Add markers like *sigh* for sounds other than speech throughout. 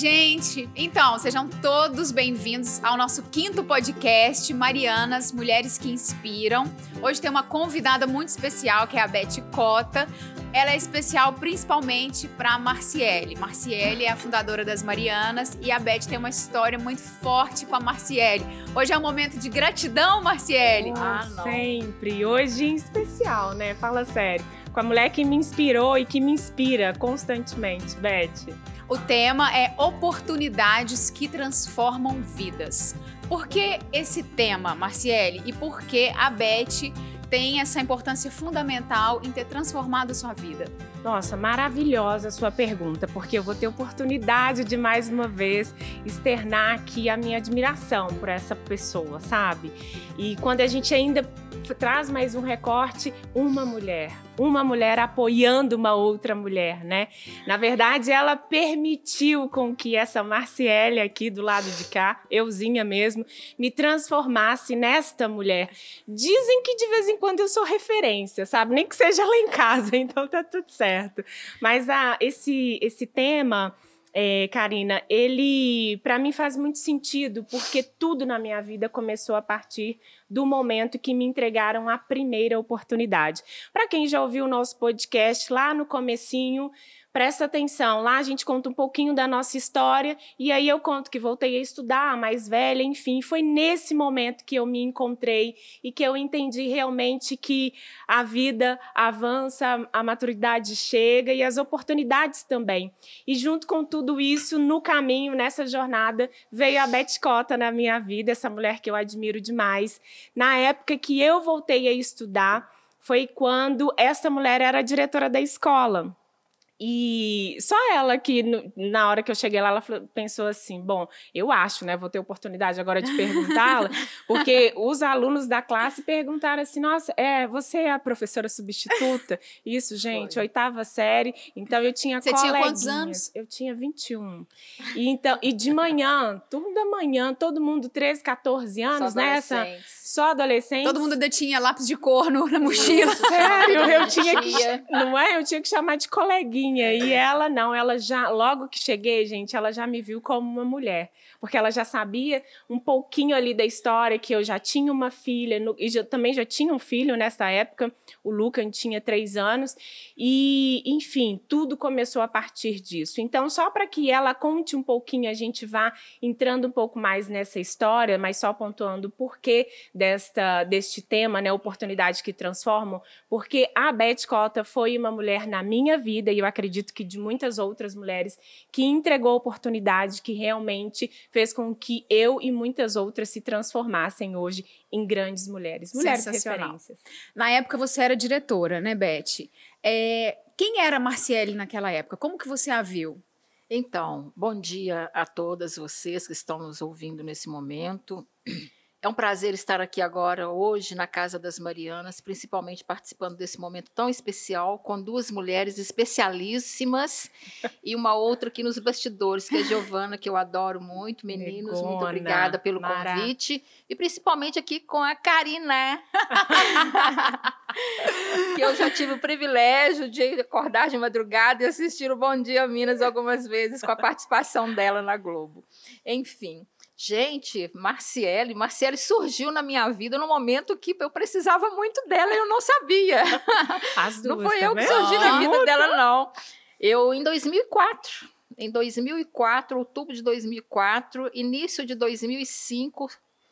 gente! Então, sejam todos bem-vindos ao nosso quinto podcast, Marianas, Mulheres que Inspiram. Hoje tem uma convidada muito especial, que é a Beth Cota. Ela é especial principalmente para Marciele. Marciele é a fundadora das Marianas e a Beth tem uma história muito forte com a Marciele. Hoje é um momento de gratidão, Marciele. ah, sempre. Hoje em especial, né? Fala sério. Com a mulher que me inspirou e que me inspira constantemente, Beth. O tema é oportunidades que transformam vidas. Por que esse tema, Marciele? E por que a Beth tem essa importância fundamental em ter transformado sua vida? Nossa, maravilhosa a sua pergunta, porque eu vou ter oportunidade de mais uma vez externar aqui a minha admiração por essa pessoa, sabe? E quando a gente ainda traz mais um recorte, uma mulher, uma mulher apoiando uma outra mulher, né? Na verdade, ela permitiu com que essa Marciele aqui do lado de cá, euzinha mesmo, me transformasse nesta mulher. Dizem que de vez em quando eu sou referência, sabe? Nem que seja lá em casa, *laughs* então tá tudo certo. Mas ah, esse, esse tema é, Karina, ele para mim faz muito sentido porque tudo na minha vida começou a partir do momento que me entregaram a primeira oportunidade. Para quem já ouviu o nosso podcast lá no comecinho, presta atenção, lá a gente conta um pouquinho da nossa história e aí eu conto que voltei a estudar, mais velha, enfim, foi nesse momento que eu me encontrei e que eu entendi realmente que a vida avança, a maturidade chega e as oportunidades também. E junto com tudo isso, no caminho, nessa jornada, veio a Beth Cota na minha vida, essa mulher que eu admiro demais. Na época que eu voltei a estudar, foi quando essa mulher era diretora da escola. E só ela que, na hora que eu cheguei lá, ela pensou assim: bom, eu acho, né? Vou ter oportunidade agora de perguntá-la, *laughs* porque os alunos da classe perguntaram assim: nossa, é, você é a professora substituta? Isso, *laughs* gente, Foi. oitava série. Então eu tinha Você tinha quantos anos? Eu tinha 21. E, então, e de manhã, turno da manhã, todo mundo 13, 14 anos, né? Essa, só adolescente. Todo mundo tinha lápis de cor no, na mochila. Sério, eu *laughs* tinha que. Não é? Eu tinha que chamar de coleguinha e ela não, ela já, logo que cheguei, gente, ela já me viu como uma mulher porque ela já sabia um pouquinho ali da história, que eu já tinha uma filha, no, e já, também já tinha um filho nessa época, o Luca tinha três anos, e, enfim, tudo começou a partir disso. Então, só para que ela conte um pouquinho, a gente vá entrando um pouco mais nessa história, mas só pontuando o porquê desta, deste tema, né, oportunidades que transformam, porque a Beth Cota foi uma mulher na minha vida, e eu acredito que de muitas outras mulheres, que entregou oportunidade, que realmente fez com que eu e muitas outras se transformassem hoje em grandes mulheres, mulheres referências. Na época você era diretora, né, Beth? É, quem era a Marciele naquela época? Como que você a viu? Então, bom dia a todas vocês que estão nos ouvindo nesse momento. É um prazer estar aqui agora, hoje, na Casa das Marianas, principalmente participando desse momento tão especial, com duas mulheres especialíssimas *laughs* e uma outra aqui nos bastidores, que é a Giovana, que eu adoro muito. Meninos, Negona, muito obrigada pelo Mara. convite. E principalmente aqui com a Karina, *laughs* que eu já tive o privilégio de acordar de madrugada e assistir o Bom Dia Minas algumas vezes com a participação dela na Globo. Enfim. Gente, Marciele, Marciele surgiu na minha vida no momento que eu precisava muito dela e eu não sabia. *laughs* As duas, não foi tá eu que surgi na vida dela, não. Eu, em 2004, em 2004, outubro de 2004, início de 2005,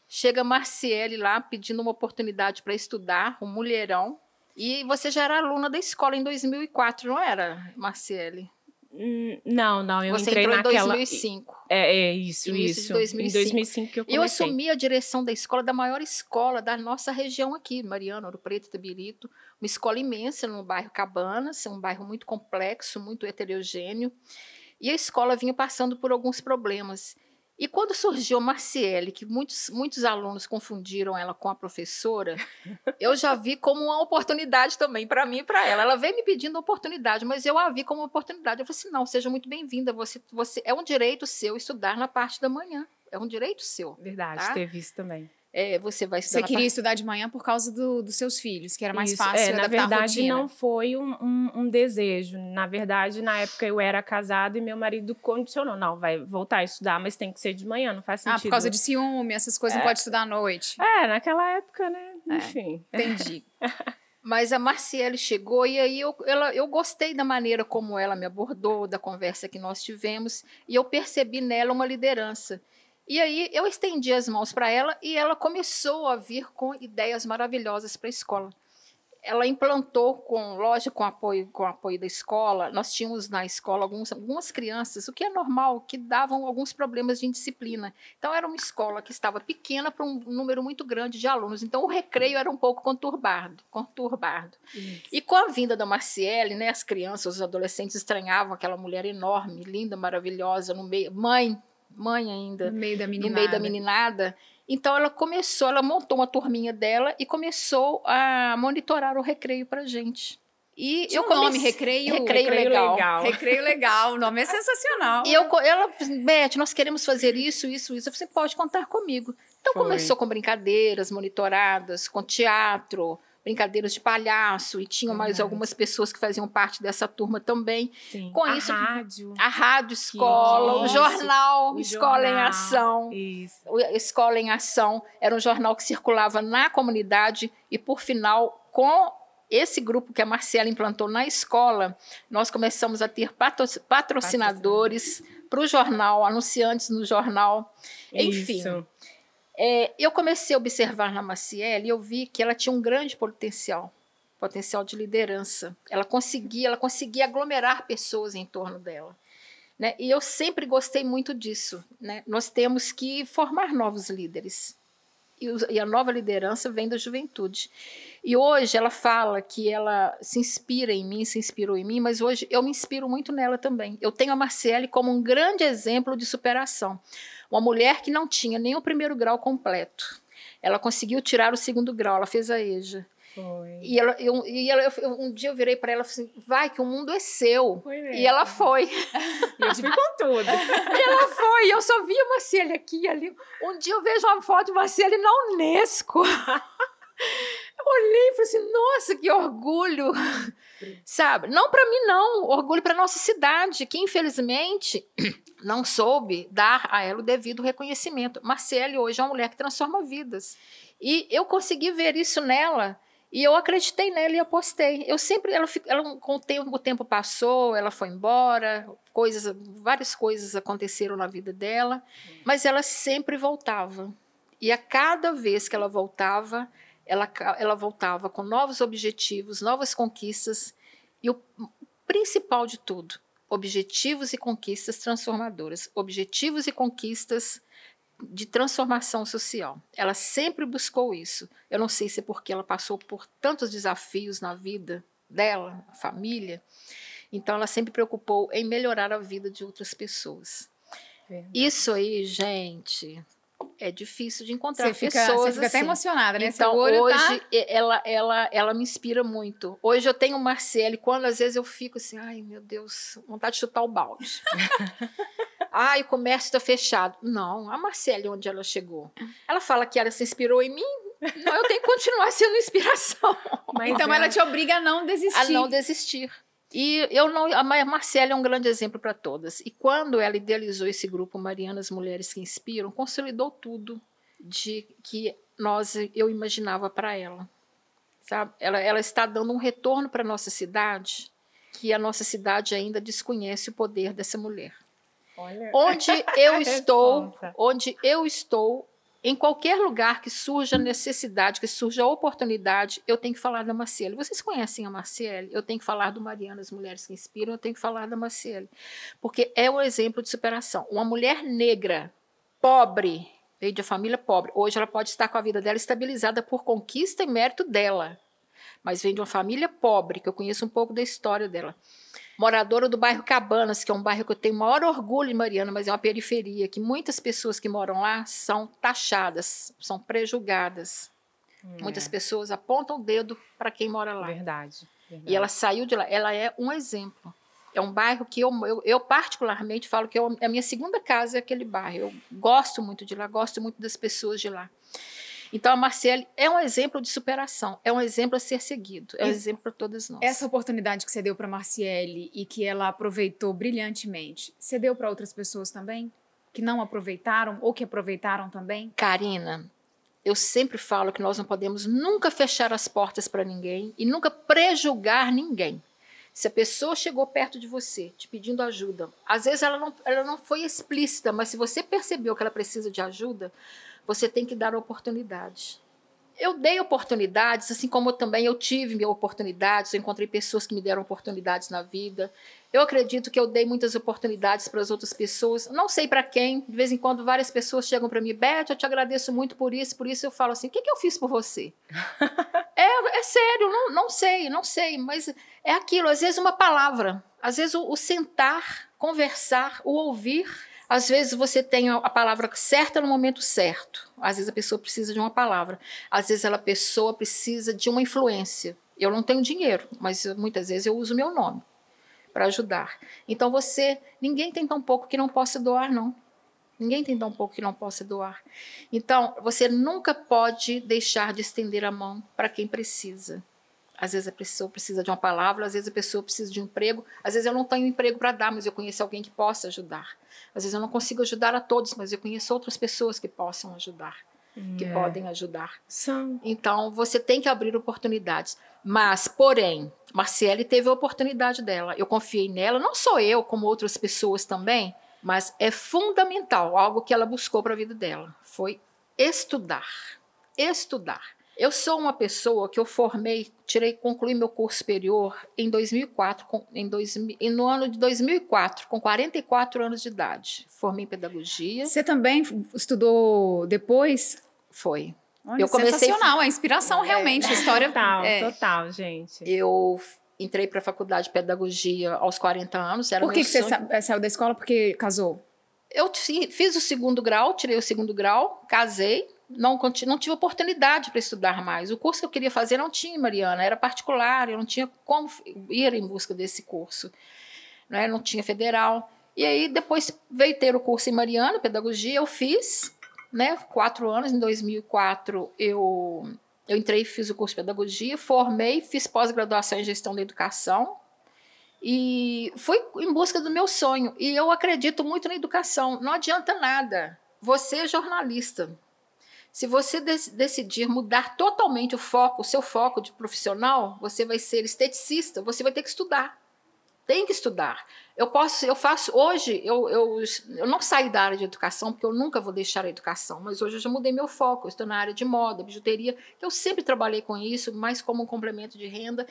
chega Marciele lá pedindo uma oportunidade para estudar, um mulherão. E você já era aluna da escola em 2004, não era, Marciele? Hum, não, não, eu Você entrei entrou naquela... em 2005. É, é isso, Início isso. De 2005. Em 2005 que eu comecei. Eu assumi a direção da escola, da maior escola da nossa região aqui, Mariana, Ouro Preto, Itabirito. Uma escola imensa no bairro Cabanas, um bairro muito complexo, muito heterogêneo. E a escola vinha passando por alguns problemas. E quando surgiu Marciele, que muitos, muitos alunos confundiram ela com a professora, *laughs* eu já vi como uma oportunidade também para mim e para ela. Ela veio me pedindo oportunidade, mas eu a vi como uma oportunidade. Eu falei assim: não, seja muito bem-vinda. Você, você é um direito seu estudar na parte da manhã. É um direito seu. Verdade, tá? teve isso também. É, você vai estudar. Você queria estudar de manhã por causa do, dos seus filhos, que era mais Isso, fácil é, na verdade não foi um, um- um desejo. Na verdade, na época eu era casada e meu marido condicionou. Não, vai voltar a estudar, mas tem que ser de manhã, não faz sentido. Ah, por causa de ciúme, essas coisas, não pode estudar à noite. É, naquela época, né? Enfim. Entendi. *laughs* Mas a Marciele chegou e aí eu, ela, eu gostei da maneira como ela me abordou, da conversa que nós tivemos, e eu percebi nela uma liderança. E aí eu estendi as mãos para ela e ela começou a vir com ideias maravilhosas para a escola. Ela implantou, com lógico, com apoio, com apoio da escola. Nós tínhamos na escola alguns, algumas crianças, o que é normal, que davam alguns problemas de indisciplina. Então era uma escola que estava pequena para um número muito grande de alunos. Então o recreio era um pouco conturbado, conturbado. E com a vinda da Marciele, né, as crianças, os adolescentes estranhavam aquela mulher enorme, linda, maravilhosa, no meio, mãe, mãe ainda, No meio da no meninada. meio da meninada. Então ela começou, ela montou uma turminha dela e começou a monitorar o recreio pra gente. E Tinha eu um nome, comecei- recreio, Recreio Recreio legal. legal. Recreio legal, o nome é sensacional. E eu, ela, Beth, nós queremos fazer isso, isso, isso. Você pode contar comigo. Então Foi. começou com brincadeiras monitoradas, com teatro, brincadeiras de palhaço, e tinham mais Verdade. algumas pessoas que faziam parte dessa turma também. Sim. Com a isso- rádio. A rádio escola, o jornal, o Escola em jornal. Ação. Isso. Escola em Ação era um jornal que circulava na comunidade e, por final, com esse grupo que a Marcela implantou na escola, nós começamos a ter patro- patrocinadores para o jornal, anunciantes no jornal. Enfim, Isso. É, eu comecei a observar na Maciele e eu vi que ela tinha um grande potencial, potencial de liderança. Ela conseguia, ela conseguia aglomerar pessoas em torno dela. Né? E eu sempre gostei muito disso. Né? Nós temos que formar novos líderes. E, os- e a nova liderança vem da juventude. E hoje ela fala que ela se inspira em mim, se inspirou em mim, mas hoje eu me inspiro muito nela também. Eu tenho a Marcele como um grande exemplo de superação. Uma mulher que não tinha nem o primeiro grau completo. Ela conseguiu tirar o segundo grau, ela fez a EJA. Foi. E, ela, eu, e ela, eu- um dia eu virei para ela e falei assim: vai, que o mundo é seu. E ela foi. E eu fui com tudo. *laughs* E ela foi. E eu só via Marcele aqui e ali. Um dia eu vejo uma foto de Marcele na Unesco. Eu olhei e falei assim: nossa, que orgulho. *laughs* Sabe? Não para mim, não. Orgulho para nossa cidade, que infelizmente não soube dar a ela o devido reconhecimento. Marcele hoje é uma mulher que transforma vidas. E eu consegui ver isso nela. E eu acreditei nela e apostei. Eu sempre, ela, ela com o tempo, o tempo passou, ela foi embora, coisas, várias coisas aconteceram na vida dela, mas ela sempre voltava. E a cada vez que ela voltava, ela, ela voltava com novos objetivos, novas conquistas e o principal de tudo, objetivos e conquistas transformadoras, objetivos e conquistas de transformação social. Ela sempre buscou isso. Eu não sei se é porque ela passou por tantos desafios na vida dela, família. Então ela sempre preocupou em melhorar a vida de outras pessoas. Verdade. Isso aí, gente, é difícil de encontrar Você fica, pessoas você fica até assim. emocionada, né? Então, olho hoje, tá... ela, ela, ela me inspira muito. Hoje eu tenho o Marcele, quando às vezes eu fico assim, ai meu Deus, vontade de chutar o balde. *laughs* ai, o comércio está fechado. Não, a Marcele, onde ela chegou? Ela fala que ela se inspirou em mim, não, eu tenho que continuar sendo inspiração Mas Então ela te obriga a não desistir. a não desistir. E eu não, a Ma- Marcela é um grande exemplo para todas. E quando ela idealizou esse grupo Marianas Mulheres que Inspiram, consolidou tudo de que nós eu imaginava para ela. Sabe? Ela, ela está dando um retorno para nossa cidade que a nossa cidade ainda desconhece o poder dessa mulher. Olha, Onde eu *laughs* estou, onde eu estou, em qualquer lugar que surja necessidade, que surja oportunidade, eu tenho que falar da Marcele. Vocês conhecem a Marcele? Eu tenho que falar do Mariana, as mulheres que inspiram, eu tenho que falar da Marcele. Porque é o exemplo de superação. Uma mulher negra, pobre, veio de família pobre, hoje ela pode estar com a vida dela estabilizada por conquista e mérito dela. Mas vem de uma família pobre, que eu conheço um pouco da história dela moradora do bairro Cabanas, que é um bairro que eu tenho maior orgulho em Mariana, mas é uma periferia, que muitas pessoas que moram lá são taxadas, são prejugadas. Muitas pessoas apontam o dedo para quem mora lá. Verdade. verdade. E ela saiu de lá, ela é um exemplo. É um bairro que eu, eu, eu particularmente falo que eu, a minha segunda casa é aquele bairro. Eu gosto muito de lá, gosto muito das pessoas de lá. Então a Marcele é um exemplo de superação, é um exemplo a ser seguido, é um exemplo para todas nós. Essa oportunidade que você deu para Marciele e que ela aproveitou brilhantemente, você deu para outras pessoas também? Que não aproveitaram ou que aproveitaram também? Karina, eu sempre falo que nós não podemos nunca fechar as portas para ninguém e nunca prejulgar ninguém. Se a pessoa chegou perto de você te pedindo ajuda, às vezes ela não, ela não foi explícita, mas se você percebeu que ela precisa de ajuda, você tem que dar oportunidade. Eu dei oportunidades, assim como também eu tive oportunidades, eu encontrei pessoas que me deram oportunidades na vida. Eu acredito que eu dei muitas oportunidades para as outras pessoas. Não sei para quem. De vez em quando, várias pessoas chegam para mim, Beth, eu te agradeço muito por isso. Por isso eu falo assim: o que, que eu fiz por você? *laughs* é, é sério, não, não sei, não sei. Mas é aquilo. Às vezes, uma palavra. Às vezes, o, o sentar, conversar, o ouvir. Às vezes, você tem a palavra certa no momento certo. Às vezes, a pessoa precisa de uma palavra. Às vezes, a pessoa precisa de uma influência. Eu não tenho dinheiro, mas muitas vezes eu uso meu nome para ajudar. Então você, ninguém tem tão pouco que não possa doar, não. Ninguém tem tão pouco que não possa doar. Então, você nunca pode deixar de estender a mão para quem precisa. Às vezes a pessoa precisa de uma palavra, às vezes a pessoa precisa de um emprego, às vezes eu não tenho emprego para dar, mas eu conheço alguém que possa ajudar. Às vezes eu não consigo ajudar a todos, mas eu conheço outras pessoas que possam ajudar, que é. podem ajudar. Então você tem que abrir oportunidades. Mas, porém, Marciele teve a oportunidade dela. Eu confiei nela, não só eu, como outras pessoas também, mas é fundamental, algo que ela buscou para a vida dela, foi estudar. Estudar. Eu sou uma pessoa que eu formei, tirei, concluí meu curso superior em 2004, com, em dois, no ano de 2004, com 44 anos de idade. Formei em pedagogia. Você também estudou depois? Foi. Olha, eu comecei sensacional, a inspiração é, realmente, a história *laughs* total, é. total, gente. Eu entrei para a faculdade de pedagogia aos 40 anos. Era Por que, que você eh, saiu da escola? Porque casou? Eu fiz o segundo grau, tirei o segundo grau, casei, não, não tive oportunidade para estudar mais. O curso que eu queria fazer não tinha, Mariana, era particular, eu não tinha como ir em busca desse curso. Né? Não tinha federal. E aí, depois veio ter o curso em Mariana, pedagogia, eu fiz, né, quatro anos, em 2004 eu, eu entrei, fiz o curso de pedagogia, formei, fiz pós-graduação em gestão da educação e fui em busca do meu sonho. E eu acredito muito na educação, não adianta nada. Você é jornalista. Se você decidir mudar totalmente o foco, o seu foco de profissional, você vai ser esteticista, você vai ter que estudar. Tem que estudar. Eu posso, eu faço hoje, eu, eu, eu não saí da área de educação, porque eu nunca vou deixar a educação, mas hoje eu já mudei meu foco. Eu estou na área de moda, bijuteria, que eu sempre trabalhei com isso, mais como um complemento de renda,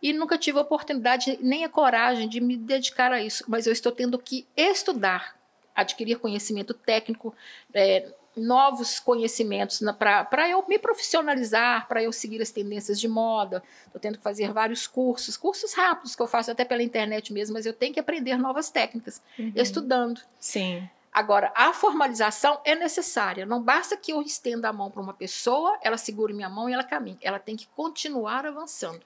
e nunca tive a oportunidade nem a coragem de me dedicar a isso. Mas eu estou tendo que estudar, adquirir conhecimento técnico, é, novos conhecimentos para eu me profissionalizar, para eu seguir as tendências de moda. Estou tendo que fazer vários cursos, cursos rápidos que eu faço até pela internet mesmo, mas eu tenho que aprender novas técnicas, uhum. estudando. Sim. Agora, a formalização é necessária. Não basta que eu estenda a mão para uma pessoa, ela segure minha mão e ela caminhe. Ela tem que continuar avançando.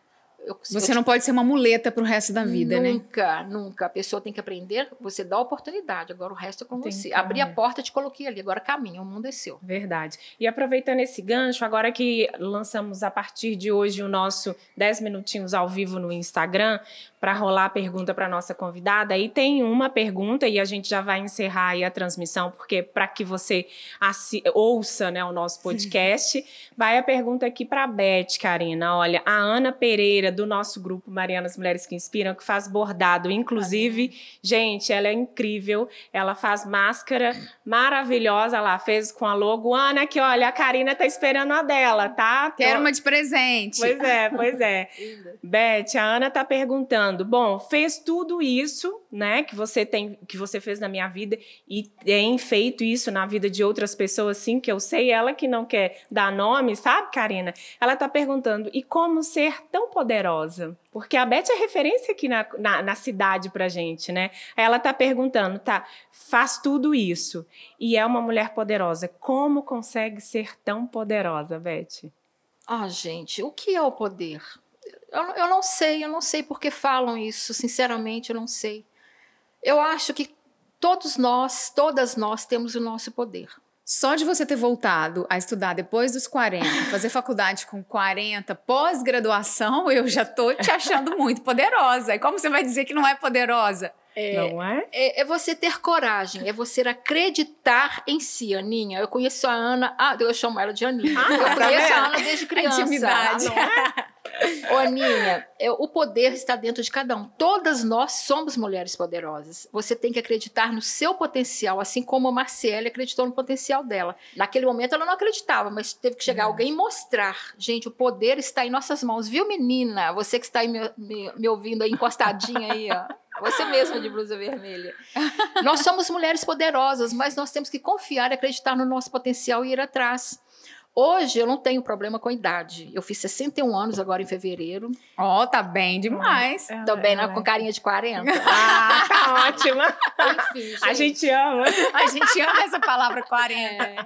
Eu, você eu, não pode ser uma muleta para o resto da vida, nunca, né? Nunca, nunca. A pessoa tem que aprender, você dá a oportunidade, agora o resto é com tem você. Abri a porta, te coloquei ali, agora caminha, o mundo é seu. Verdade. E aproveitando esse gancho, agora que lançamos a partir de hoje o nosso 10 minutinhos ao vivo no Instagram, para rolar a pergunta para nossa convidada. Aí tem uma pergunta e a gente já vai encerrar aí a transmissão, porque para que você ouça né, o nosso *laughs* podcast, vai a pergunta aqui para a Beth, Karina. Olha, a Ana Pereira, do nosso grupo Marianas Mulheres que Inspiram, que faz bordado. Inclusive, gente, ela é incrível. Ela faz máscara maravilhosa lá, fez com a logo. Ana, que olha, a Karina tá esperando a dela, tá? Quero uma de presente. Pois é, pois é. *laughs* Beth, a Ana tá perguntando bom, fez tudo isso, né, que você tem, que você fez na minha vida e tem feito isso na vida de outras pessoas, sim, que eu sei, ela que não quer dar nome, sabe, Karina? Ela está perguntando, e como ser tão poderosa? Porque a Beth é referência aqui na, na, na cidade pra gente, né? Ela está perguntando, tá, faz tudo isso e é uma mulher poderosa, como consegue ser tão poderosa, Beth? Ah, gente, o que é o poder? Eu, eu não sei, eu não sei por que falam isso, sinceramente, eu não sei. Eu acho que todos nós, todas nós temos o nosso poder. Só de você ter voltado a estudar depois dos 40, fazer faculdade com 40, pós-graduação, eu já tô te achando muito poderosa. E como você vai dizer que não é poderosa? É, não é? é? é? você ter coragem, é você acreditar em si, Aninha. Eu conheço a Ana, ah, eu chamo ela de Aninha. Ah, eu tá conheço a Ana desde *laughs* criança. Intimidade. Não é? Ô, Aninha, é, o poder está dentro de cada um. Todas nós somos mulheres poderosas. Você tem que acreditar no seu potencial, assim como a Marcele acreditou no potencial dela. Naquele momento ela não acreditava, mas teve que chegar alguém e mostrar. Gente, o poder está em nossas mãos, viu, menina? Você que está aí me, me, me ouvindo aí, encostadinha aí, ó. Você mesma de blusa vermelha. *laughs* nós somos mulheres poderosas, mas nós temos que confiar e acreditar no nosso potencial e ir atrás. Hoje eu não tenho problema com a idade. Eu fiz 61 anos agora em fevereiro. Ó, oh, tá bem demais. É, Tô bem é, com carinha de 40. *laughs* ah, tá ótima. Enfim, gente. A gente ama. A gente ama essa palavra 40. É,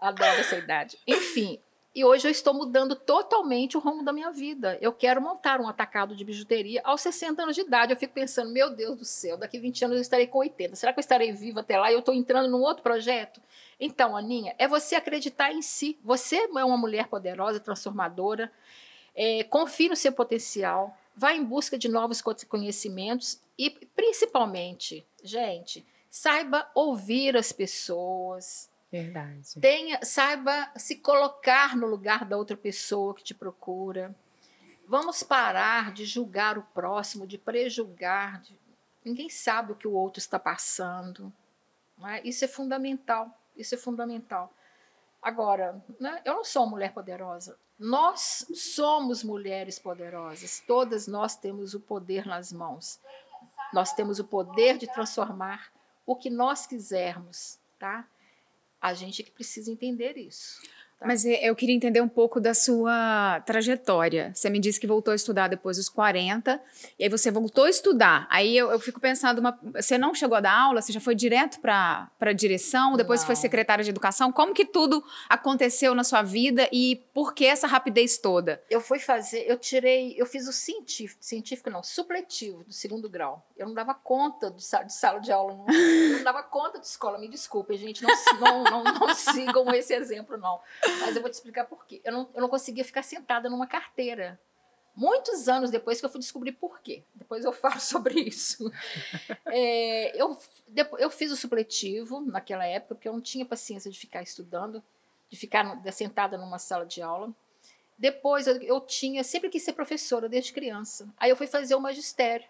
adoro essa idade. Enfim, e hoje eu estou mudando totalmente o rumo da minha vida. Eu quero montar um atacado de bijuteria aos 60 anos de idade. Eu fico pensando, meu Deus do céu, daqui 20 anos eu estarei com 80. Será que eu estarei viva até lá e eu estou entrando num outro projeto? Então, Aninha, é você acreditar em si. Você é uma mulher poderosa, transformadora. É, confie no seu potencial. Vá em busca de novos conhecimentos e, principalmente, gente, saiba ouvir as pessoas Verdade. Tenha, saiba se colocar no lugar da outra pessoa que te procura. Vamos parar de julgar o próximo, de prejulgar. De... Ninguém sabe o que o outro está passando. É? Isso é fundamental. Isso é fundamental. Agora, né, eu não sou uma mulher poderosa. Nós somos mulheres poderosas. Todas nós temos o poder nas mãos. Nós temos o poder de transformar o que nós quisermos, tá? A gente que precisa entender isso. Tá? Mas eu queria entender um pouco da sua trajetória. Você me disse que voltou a estudar depois dos 40, e aí você voltou a estudar. Aí eu, eu fico pensando, uma, você não chegou a dar aula, você já foi direto para a direção, depois não. foi secretária de educação. Como que tudo aconteceu na sua vida e por que essa rapidez toda? Eu fui fazer, eu tirei, eu fiz o científico, científico não, supletivo do segundo grau. Eu não dava conta de, de sala de aula, não, eu não dava conta de escola. Me desculpem, gente, não, não, não, não *laughs* sigam esse exemplo, não. Mas eu vou te explicar por quê. Eu não, eu não conseguia ficar sentada numa carteira. Muitos anos depois que eu fui descobrir por quê. Depois eu falo *laughs* sobre isso. É, eu, eu fiz o supletivo naquela época, porque eu não tinha paciência de ficar estudando, de ficar sentada numa sala de aula. Depois eu, eu tinha, sempre quis ser professora desde criança. Aí eu fui fazer o magistério,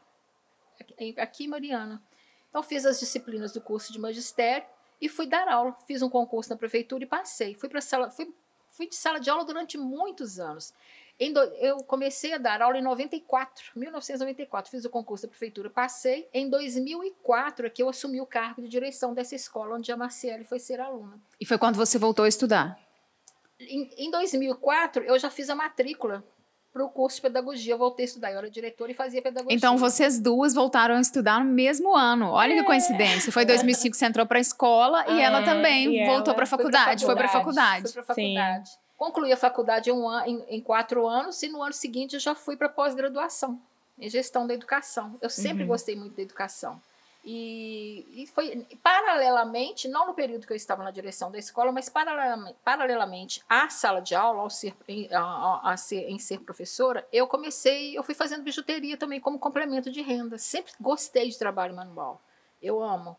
aqui, em Mariana. Então fiz as disciplinas do curso de magistério e fui dar aula. Fiz um concurso na prefeitura e passei. Fui para sala, fui, fui de sala de aula durante muitos anos. Do, eu comecei a dar aula em 94, 1994. Fiz o concurso da prefeitura, passei. Em 2004 é que eu assumi o cargo de direção dessa escola onde a Marciele foi ser aluna. E foi quando você voltou a estudar? Em, em 2004 eu já fiz a matrícula para o curso de pedagogia. Eu voltei a estudar, eu era diretora e fazia pedagogia. Então, vocês duas voltaram a estudar no mesmo ano. Olha é. que coincidência. Foi em 2005 que você entrou para a escola ah, e ela também e voltou para a faculdade. Foi para a faculdade. Foi para a faculdade. Concluí a faculdade em, um an, em, em, quatro anos e no ano seguinte eu já fui para pós-graduação em gestão da educação. Eu sempre uhum. gostei muito da educação. E, e, foi paralelamente, não no período que eu estava na direção da escola, mas paralelamente, paralelamente à sala de aula, ao ser, a, a ser, em ser professora, eu comecei, eu fui fazendo bijuteria também como complemento de renda. Sempre gostei de trabalho manual. Eu amo.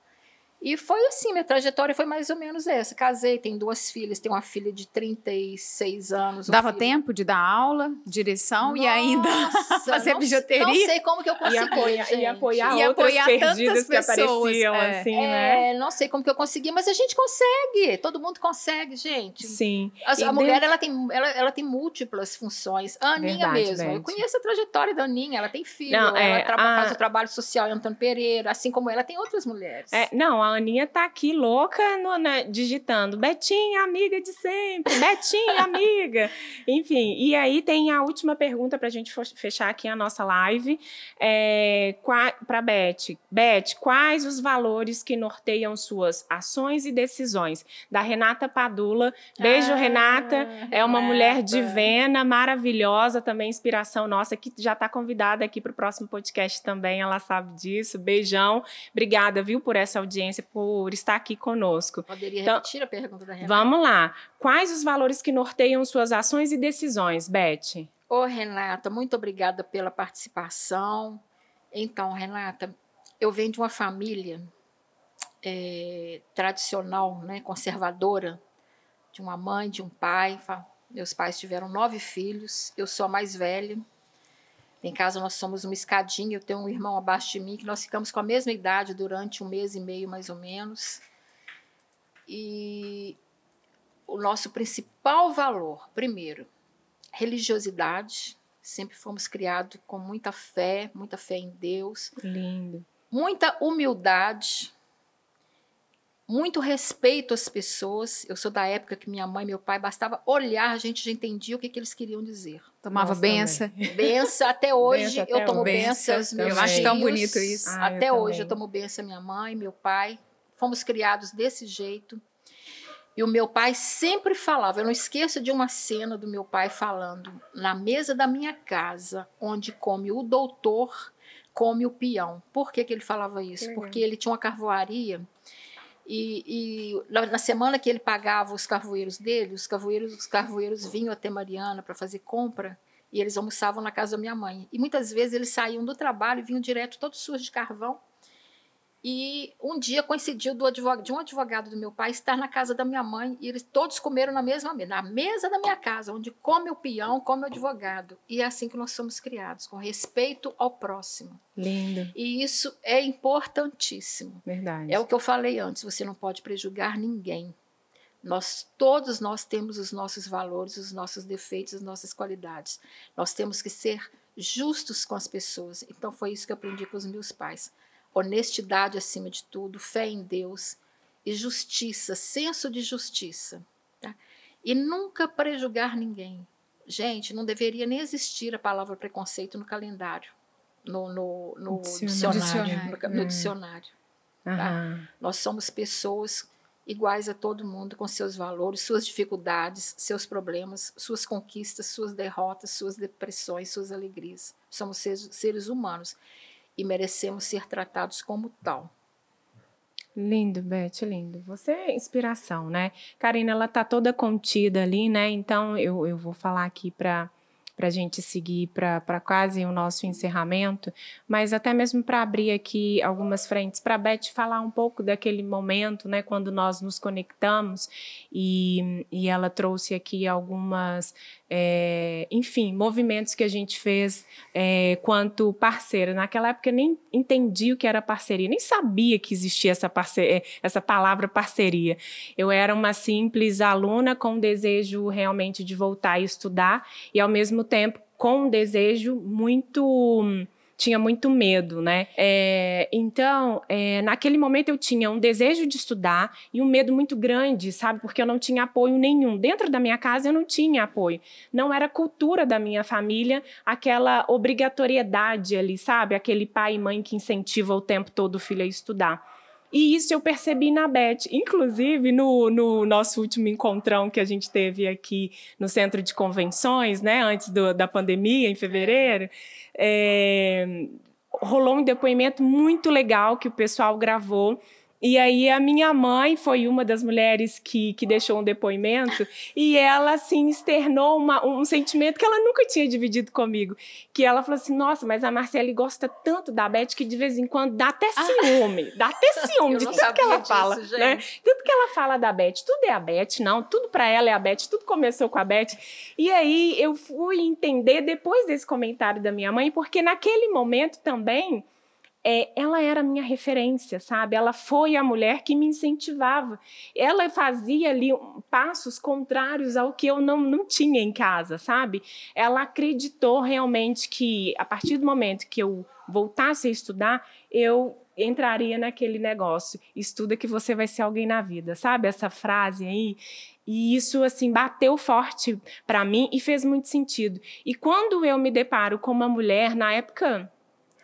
E foi assim, minha trajetória foi mais ou menos essa. Casei, tenho duas filhas, tenho uma filha de 36 anos. Dava filho... tempo de dar aula, direção Nossa, e ainda *laughs* fazer não, bijuteria? Não sei como que eu consegui, e apoiar, gente. E apoiar e outras apoiar perdidas que pessoas, apareciam, é. assim, né? É, não sei como que eu consegui, mas a gente consegue. Todo mundo consegue, gente. Sim. A, a mulher, ela, tem, ela, ela tem múltiplas funções. A Aninha Verdade, mesmo. Eu conheço a trajetória da Aninha. Ela tem filho, não, ela é, a... faz o trabalho social em Antônio Pereira. Assim como ela, tem outras mulheres. É, não, a Aninha tá aqui louca no, né, digitando Betinha, amiga de sempre, Betinha, *laughs* amiga. Enfim, e aí tem a última pergunta para a gente fechar aqui a nossa live. É, para Beth. Beth, quais os valores que norteiam suas ações e decisões? Da Renata Padula. Beijo, ah, Renata. Renata. É uma mulher divina, maravilhosa, também inspiração nossa, que já está convidada aqui para o próximo podcast também. Ela sabe disso. Beijão. Obrigada, viu, por essa audiência por estar aqui conosco. Poderia então, repetir a pergunta da Renata? Vamos lá. Quais os valores que norteiam suas ações e decisões, Beth? Ô, Renata, muito obrigada pela participação. Então, Renata, eu venho de uma família é, tradicional, né, conservadora, de uma mãe, de um pai. Meus pais tiveram nove filhos, eu sou a mais velha. Em casa nós somos uma escadinha, eu tenho um irmão abaixo de mim, que nós ficamos com a mesma idade durante um mês e meio, mais ou menos. E o nosso principal valor, primeiro, religiosidade. Sempre fomos criados com muita fé, muita fé em Deus. Lindo. Muita humildade, muito respeito às pessoas. Eu sou da época que minha mãe e meu pai bastava olhar, a gente já entendia o que, que eles queriam dizer. Tomava benção. Benção, até hoje eu tomo benção aos meus Eu acho tão bonito isso. Ah, até eu hoje eu tomo benção minha mãe, meu pai. Fomos criados desse jeito. E o meu pai sempre falava, eu não esqueço de uma cena do meu pai falando, na mesa da minha casa, onde come o doutor, come o peão. Por que, que ele falava isso? Porque ele tinha uma carvoaria e, e, na semana que ele pagava os carvoeiros dele, os carvoeiros, os carvoeiros vinham até Mariana para fazer compra e eles almoçavam na casa da minha mãe. E muitas vezes eles saíam do trabalho e vinham direto todos sujos de carvão e um dia coincidiu advogado, de um advogado do meu pai estar na casa da minha mãe e eles todos comeram na mesma mesa, na mesa da minha casa, onde come o peão, come o advogado. E é assim que nós somos criados, com respeito ao próximo. Lindo. E isso é importantíssimo. Verdade. É o que eu falei antes, você não pode prejugar ninguém. Nós todos nós temos os nossos valores, os nossos defeitos, as nossas qualidades. Nós temos que ser justos com as pessoas. Então foi isso que eu aprendi com os meus pais honestidade acima de tudo, fé em Deus e justiça, senso de justiça. Tá? E nunca prejugar ninguém. Gente, não deveria nem existir a palavra preconceito no calendário, no, no, no dicionário. dicionário. No, no hum. dicionário tá? Nós somos pessoas iguais a todo mundo, com seus valores, suas dificuldades, seus problemas, suas conquistas, suas derrotas, suas depressões, suas alegrias. Somos seres, seres humanos e merecemos ser tratados como tal. Lindo, Beth, lindo. Você é inspiração, né? Karina, ela tá toda contida ali, né? Então eu, eu vou falar aqui para para a gente seguir para quase o nosso encerramento, mas até mesmo para abrir aqui algumas frentes, para a Beth falar um pouco daquele momento, né, quando nós nos conectamos e, e ela trouxe aqui algumas, é, enfim, movimentos que a gente fez é, quanto parceira. Naquela época eu nem entendi o que era parceria, nem sabia que existia essa, parceria, essa palavra parceria. Eu era uma simples aluna com desejo realmente de voltar a estudar e ao mesmo tempo com um desejo muito tinha muito medo, né? É, então, é, naquele momento eu tinha um desejo de estudar e um medo muito grande, sabe? Porque eu não tinha apoio nenhum. Dentro da minha casa eu não tinha apoio. Não era cultura da minha família aquela obrigatoriedade ali, sabe? Aquele pai e mãe que incentiva o tempo todo o filho a estudar. E isso eu percebi na Beth. Inclusive, no, no, nosso último encontrão que a gente teve aqui no centro de convenções, né, antes do, da pandemia, em fevereiro, é, rolou um depoimento muito legal que o pessoal gravou e aí a minha mãe foi uma das mulheres que, que deixou um depoimento e ela assim externou uma, um sentimento que ela nunca tinha dividido comigo, que ela falou assim: "Nossa, mas a Marcele gosta tanto da Beth que de vez em quando dá até ah. ciúme, dá até *laughs* ciúme de tudo que ela disso, fala, né? gente. né? Tudo que ela fala da Beth, tudo é a Beth, não, tudo para ela é a Beth, tudo começou com a Beth. E aí eu fui entender depois desse comentário da minha mãe, porque naquele momento também é, ela era minha referência, sabe? Ela foi a mulher que me incentivava. Ela fazia ali passos contrários ao que eu não, não tinha em casa, sabe? Ela acreditou realmente que, a partir do momento que eu voltasse a estudar, eu entraria naquele negócio. Estuda que você vai ser alguém na vida, sabe? Essa frase aí. E isso assim bateu forte para mim e fez muito sentido. E quando eu me deparo com uma mulher na época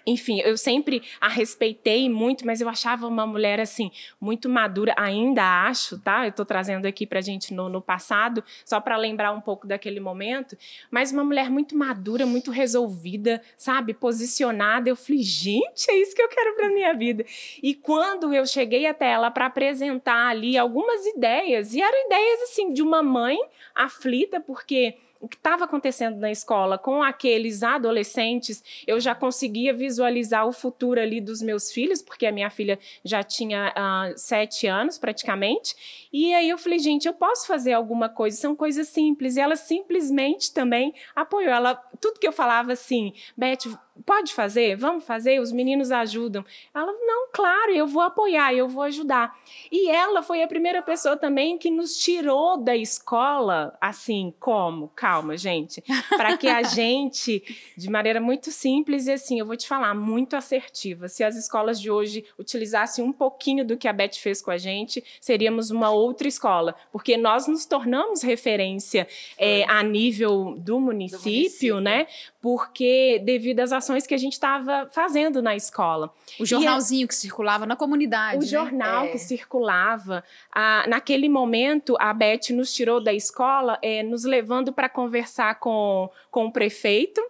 enfim, eu sempre a respeitei muito, mas eu achava uma mulher assim muito madura, ainda acho, tá? Eu estou trazendo aqui para gente no, no passado, só para lembrar um pouco daquele momento, mas uma mulher muito madura, muito resolvida, sabe, posicionada. Eu falei, gente, é isso que eu quero para minha vida. E quando eu cheguei até ela para apresentar ali algumas ideias, e eram ideias assim de uma mãe aflita porque o que estava acontecendo na escola com aqueles adolescentes, eu já conseguia visualizar o futuro ali dos meus filhos, porque a minha filha já tinha uh, sete anos praticamente. E aí eu falei, gente, eu posso fazer alguma coisa, são coisas simples. E ela simplesmente também apoiou. Ela, tudo que eu falava assim, Beth, pode fazer? Vamos fazer? Os meninos ajudam. Ela, não, claro, eu vou apoiar, eu vou ajudar. E ela foi a primeira pessoa também que nos tirou da escola, assim, como? Calma, gente. Para que a *laughs* gente, de maneira muito simples e assim, eu vou te falar, muito assertiva. Se as escolas de hoje utilizassem um pouquinho do que a Beth fez com a gente, seríamos uma outra escola. Porque nós nos tornamos referência é, a nível do município, do município, né? Porque devido às ações que a gente estava fazendo na escola. O jornalzinho que circulava na comunidade. O né? jornal é. que circulava. A, naquele momento, a Beth nos tirou da escola, é, nos levando para conversar com, com o prefeito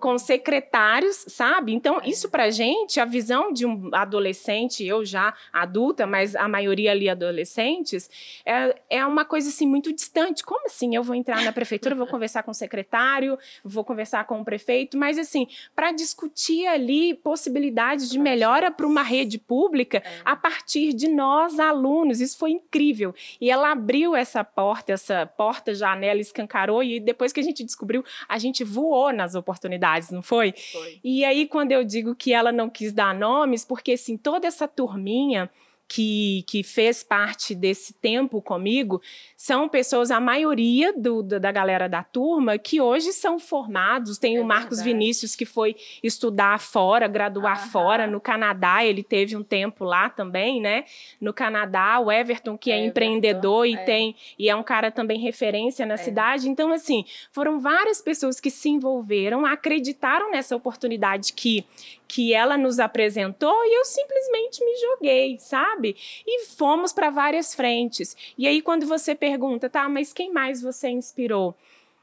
com secretários, sabe? Então, é. isso pra gente, a visão de um adolescente, eu já adulta, mas a maioria ali adolescentes, é, é uma coisa assim muito distante. Como assim? Eu vou entrar na prefeitura, vou conversar com o secretário, vou conversar com o prefeito, mas assim, para discutir ali possibilidades de melhora para uma rede pública é. a partir de nós, alunos. Isso foi incrível. E ela abriu essa porta, essa porta, janela, escancarou, e depois que a gente descobriu, a gente voou nas oportunidades não foi? Foi. E aí, quando eu digo que ela não quis dar nomes, porque assim, toda essa turminha que, que fez parte desse tempo comigo são pessoas, a maioria do, da galera da turma, que hoje são formados. Tem é o Marcos verdade. Vinícius, que foi estudar fora, graduar Aham. fora, no Canadá. Ele teve um tempo lá também, né? No Canadá. O Everton, que é, é empreendedor Everton, e é. tem e é um cara também referência na é. cidade. Então, assim, foram várias pessoas que se envolveram, acreditaram nessa oportunidade que, que ela nos apresentou e eu simplesmente me joguei, sabe? E fomos para várias frentes. E aí, quando você pergunta, tá, mas quem mais você inspirou?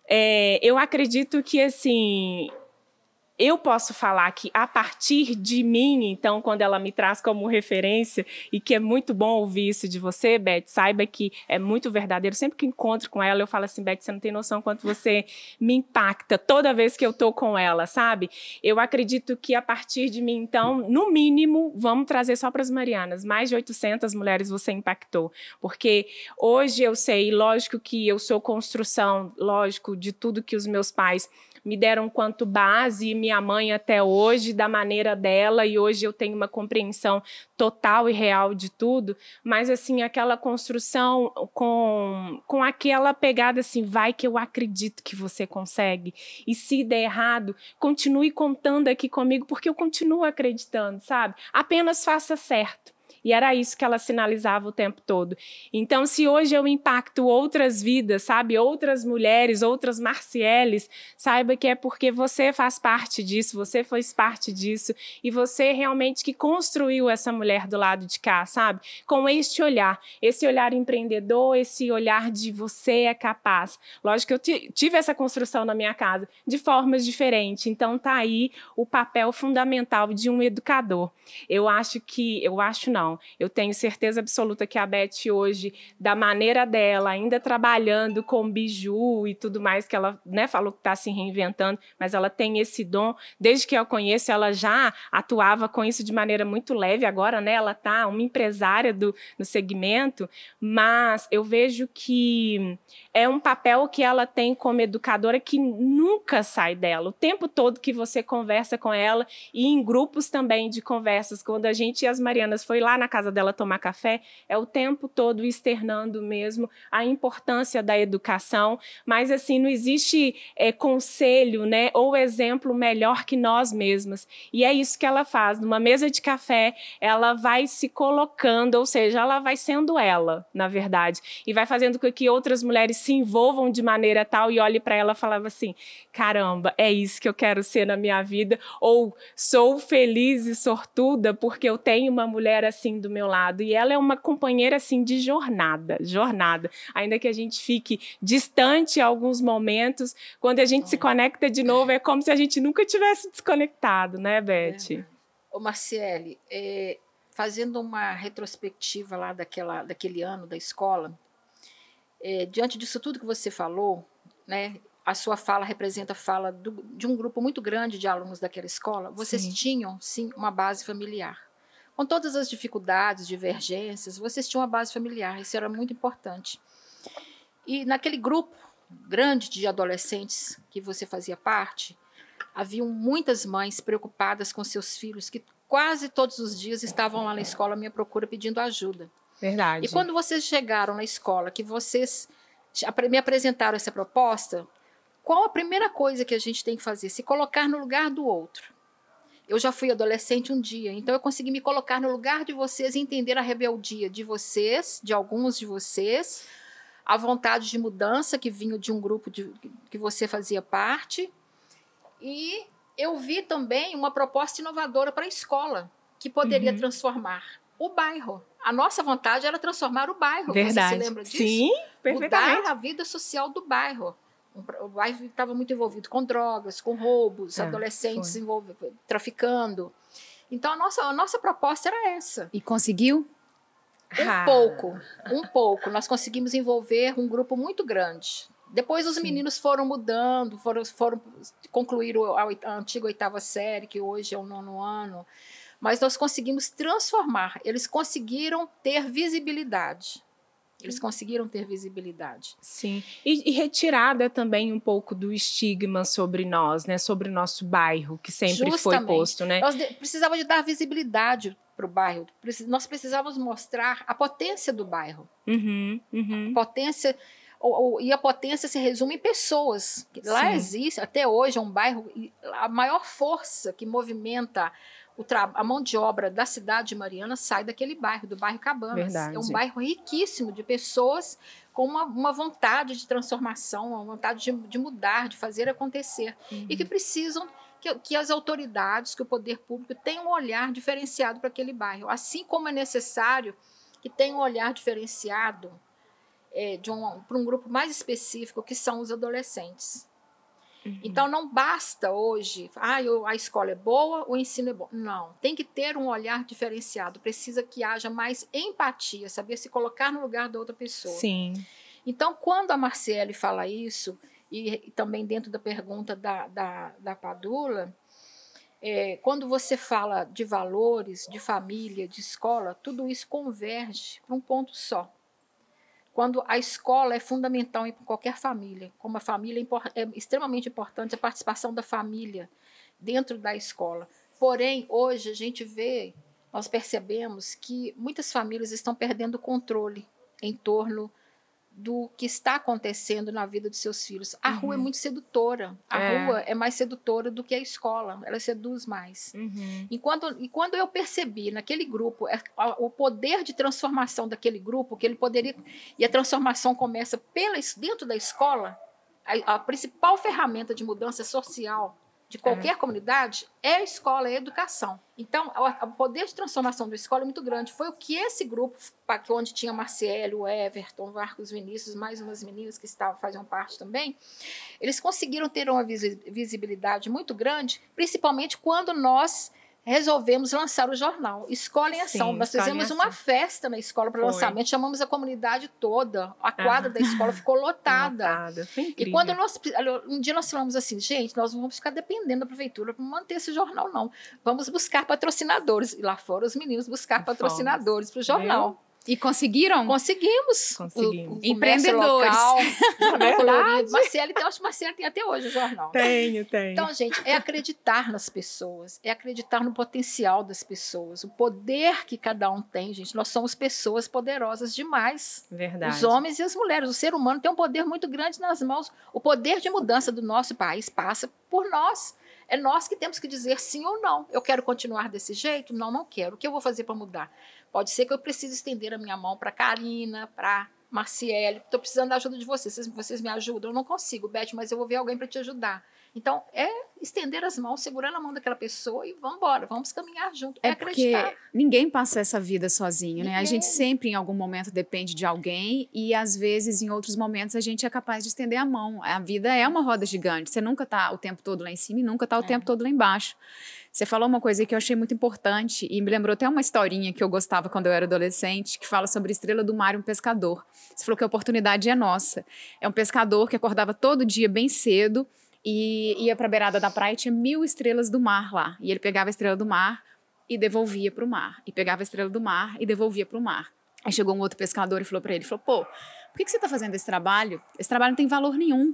É, eu acredito que, assim, eu posso falar que a partir de mim, então, quando ela me traz como referência, e que é muito bom ouvir isso de você, Beth, saiba que é muito verdadeiro. Sempre que encontro com ela, eu falo assim, Beth, você não tem noção quanto você me impacta toda vez que eu tô com ela, sabe? Eu acredito que a partir de mim, então, no mínimo, vamos trazer só para as Marianas, mais de 800 mulheres você impactou. Porque hoje eu sei, lógico que eu sou construção, lógico, de tudo que os meus pais me deram quanto base, minha mãe até hoje, da maneira dela, e hoje eu tenho uma compreensão total e real de tudo, mas assim, aquela construção com, com aquela pegada assim, vai que eu acredito que você consegue, e se der errado, continue contando aqui comigo, porque eu continuo acreditando, sabe? Apenas faça certo. E era isso que ela sinalizava o tempo todo. Então, se hoje eu impacto outras vidas, sabe, outras mulheres, outras Marcieles, saiba que é porque você faz parte disso, você fez parte disso e você realmente que construiu essa mulher do lado de cá, sabe? Com este olhar, esse olhar empreendedor, esse olhar de você é capaz. Lógico que eu tive essa construção na minha casa de formas diferentes. Então tá aí o papel fundamental de um educador. Eu acho que, eu acho não, eu tenho certeza absoluta que a Beth hoje, da maneira dela, ainda trabalhando com biju e tudo mais, que ela né, falou que está se reinventando, mas ela tem esse dom. Desde que eu conheço, ela já atuava com isso de maneira muito leve. Agora, né, ela está uma empresária do, no segmento, mas eu vejo que é um papel que ela tem como educadora que nunca sai dela. O tempo todo que você conversa com ela e em grupos também de conversas, quando a gente e as Marianas foi lá na casa dela tomar café, é o tempo todo externando mesmo a importância da educação, mas assim, não existe é, conselho, né, ou exemplo melhor que nós mesmas. E é isso que ela faz. Numa mesa de café, ela vai se colocando, ou seja, ela vai sendo ela, na verdade, e vai fazendo com que outras mulheres se envolvam de maneira tal e olhe para ela e falava assim: caramba, é isso que eu quero ser na minha vida, ou sou feliz e sortuda porque eu tenho uma mulher assim do meu lado. E ela é uma companheira assim de jornada, jornada. Ainda que a gente fique distante alguns momentos, quando a gente se conecta de novo, é como se a gente nunca tivesse desconectado, né, Beth? É. Ô, Marciele, é, fazendo uma retrospectiva lá daquela, daquele ano da escola, é, diante disso tudo que você falou, né, a sua fala representa a fala do, de um grupo muito grande de alunos daquela escola, vocês sim. tinham, sim, uma base familiar. Com todas as dificuldades, divergências, vocês tinham uma base familiar, isso era muito importante. E naquele grupo grande de adolescentes que você fazia parte, haviam muitas mães preocupadas com seus filhos que quase todos os dias estavam lá na escola à minha procura pedindo ajuda. Verdade. E quando vocês chegaram na escola, que vocês me apresentaram essa proposta, qual a primeira coisa que a gente tem que fazer? Se colocar no lugar do outro. Eu já fui adolescente um dia, então eu consegui me colocar no lugar de vocês e entender a rebeldia de vocês, de alguns de vocês, a vontade de mudança que vinha de um grupo de, que você fazia parte. E eu vi também uma proposta inovadora para a escola, que poderia uhum. transformar o bairro. A nossa vontade era transformar o bairro. Verdade. Você se lembra disso? Sim, perfeitamente. Mudar a vida social do bairro o bairro estava muito envolvido com drogas, com roubos, é, adolescentes traficando. Então a nossa, a nossa proposta era essa. E conseguiu? Um ah. pouco, um pouco. Nós conseguimos envolver um grupo muito grande. Depois os Sim. meninos foram mudando, foram, foram concluir a, a antiga oitava série, que hoje é o nono ano. Mas nós conseguimos transformar. Eles conseguiram ter visibilidade. Eles conseguiram ter visibilidade. Sim. E, e, retirada também um pouco do estigma sobre nós, né? Sobre o nosso bairro, que sempre Justamente. foi posto, né? Nós de, precisava de dar visibilidade para o bairro. Nós precisávamos mostrar a potência do bairro. Uhum, uhum. A potência... Ou, ou, e a potência se resume em pessoas. Lá Sim. existe, até hoje, é um bairro... A maior força que movimenta a mão de obra da cidade de Mariana sai daquele bairro, do bairro Cabanas. Verdade. É um bairro riquíssimo de pessoas com uma, uma vontade de transformação, uma vontade de, de mudar, de fazer acontecer. Uhum. E que uhum. precisam que, que, as autoridades, que o poder público tenham um olhar diferenciado para aquele bairro. Assim como é necessário que tenha um olhar diferenciado é, um, para um grupo mais específico, que são os adolescentes. Uhum. Então não basta hoje, ah, eu, a escola é boa, o ensino é bom. Não, tem que ter um olhar diferenciado, precisa que haja mais empatia, saber se colocar no lugar da outra pessoa. Sim. Então, quando a Marcele fala isso, e, e também dentro da pergunta da, da, da Padula, é, quando você fala de valores, de família, de escola, tudo isso converge para um ponto só quando a escola é fundamental em qualquer família, como a família é, é extremamente importante a participação da família dentro da escola. Porém, hoje a gente vê, nós percebemos que muitas famílias estão perdendo o controle em torno do que está acontecendo na vida dos seus filhos. A uhum. rua é muito sedutora. A é. rua é mais sedutora do que a escola. Ela seduz mais. Uhum. Enquanto, e quando eu percebi naquele grupo é, o poder de transformação daquele grupo, que ele poderia. E a transformação começa pela, dentro da escola, a, a principal ferramenta de mudança social de qualquer é. comunidade é a escola, é a educação. Então, o poder de transformação da escola é muito grande. Foi o que esse grupo, onde tinha Marcelo, Everton, Marcos Vinícius, mais umas meninas que estavam faziam parte também, eles conseguiram ter uma visibilidade muito grande, principalmente quando nós resolvemos lançar o jornal Escola em Ação. Sim, Nós fizemos uma festa na escola para lançamento, chamamos a comunidade toda. A quadra da escola ficou *laughs* lotada. lotada. E quando nós um dia nós falamos assim, gente, nós não vamos ficar dependendo da prefeitura para manter esse jornal não. Vamos buscar patrocinadores. E lá foram os meninos buscar patrocinadores para o jornal. E conseguiram? Conseguimos. Conseguimos. O, o Empreendedores. Local, *laughs* É colorido. Marcele, tem, acho que Marcele tem até hoje o jornal. Tenho, tenho. Então, gente, é acreditar nas pessoas, é acreditar no potencial das pessoas, o poder que cada um tem, gente. Nós somos pessoas poderosas demais. Verdade. Os homens e as mulheres. O ser humano tem um poder muito grande nas mãos. O poder de mudança do nosso país passa por nós. É nós que temos que dizer sim ou não. Eu quero continuar desse jeito? Não, não quero. O que eu vou fazer para mudar? Pode ser que eu precise estender a minha mão para Karina, para Marciele. Estou precisando da ajuda de vocês. vocês. Vocês me ajudam? Eu não consigo, Beth, mas eu vou ver alguém para te ajudar. Então, é estender as mãos, segurar na mão daquela pessoa e vamos embora, vamos caminhar junto. É, É porque ninguém passa essa vida sozinho, né? A Ninguém. gente sempre, em algum momento, depende de alguém e, às vezes, em outros momentos, a gente é capaz de estender a mão. A vida é uma roda gigante. Você nunca tá o tempo todo lá em cima e nunca tá o É. tempo todo lá embaixo. Você falou uma coisa que eu achei muito importante e me lembrou até uma historinha que eu gostava quando eu era adolescente, que fala sobre Estrela do Mar e um pescador. Você falou que a oportunidade é nossa. É um pescador que acordava todo dia bem cedo e ia para a beirada da praia e tinha mil estrelas do mar lá. E ele pegava a estrela do mar e devolvia para o mar. E pegava a estrela do mar e devolvia para o mar. Aí chegou um outro pescador e falou para ele, falou, pô, por que, que você está fazendo esse trabalho? Esse trabalho não tem valor nenhum.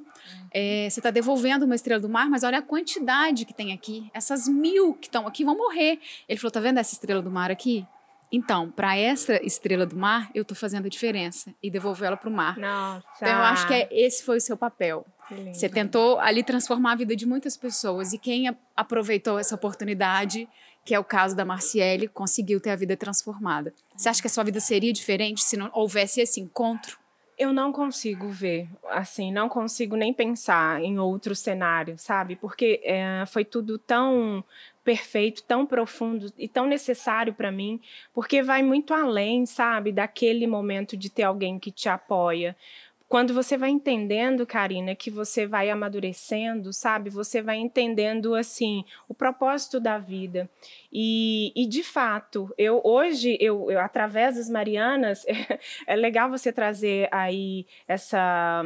É, você está devolvendo uma estrela do mar, mas olha a quantidade que tem aqui. Essas mil que estão aqui vão morrer. Ele falou, tá vendo essa estrela do mar aqui? Então, para essa estrela do mar, eu estou fazendo a diferença e devolver ela para o mar. Nossa. Então, eu acho que é- esse foi o seu papel. Você tentou ali transformar a vida de muitas pessoas e quem aproveitou essa oportunidade, que é o caso da Marciele, conseguiu ter a vida transformada. Você acha que a sua vida seria diferente se não houvesse esse encontro? Eu não consigo ver, assim, não consigo nem pensar em outro cenário, sabe? Porque é, foi tudo tão perfeito, tão profundo e tão necessário para mim, porque vai muito além, sabe, daquele momento de ter alguém que te apoia. Quando você vai entendendo, Karina, que você vai amadurecendo, sabe? Você vai entendendo assim o propósito da vida. E, e de fato, eu hoje, eu, eu através das Marianas, *laughs* é legal você trazer aí essa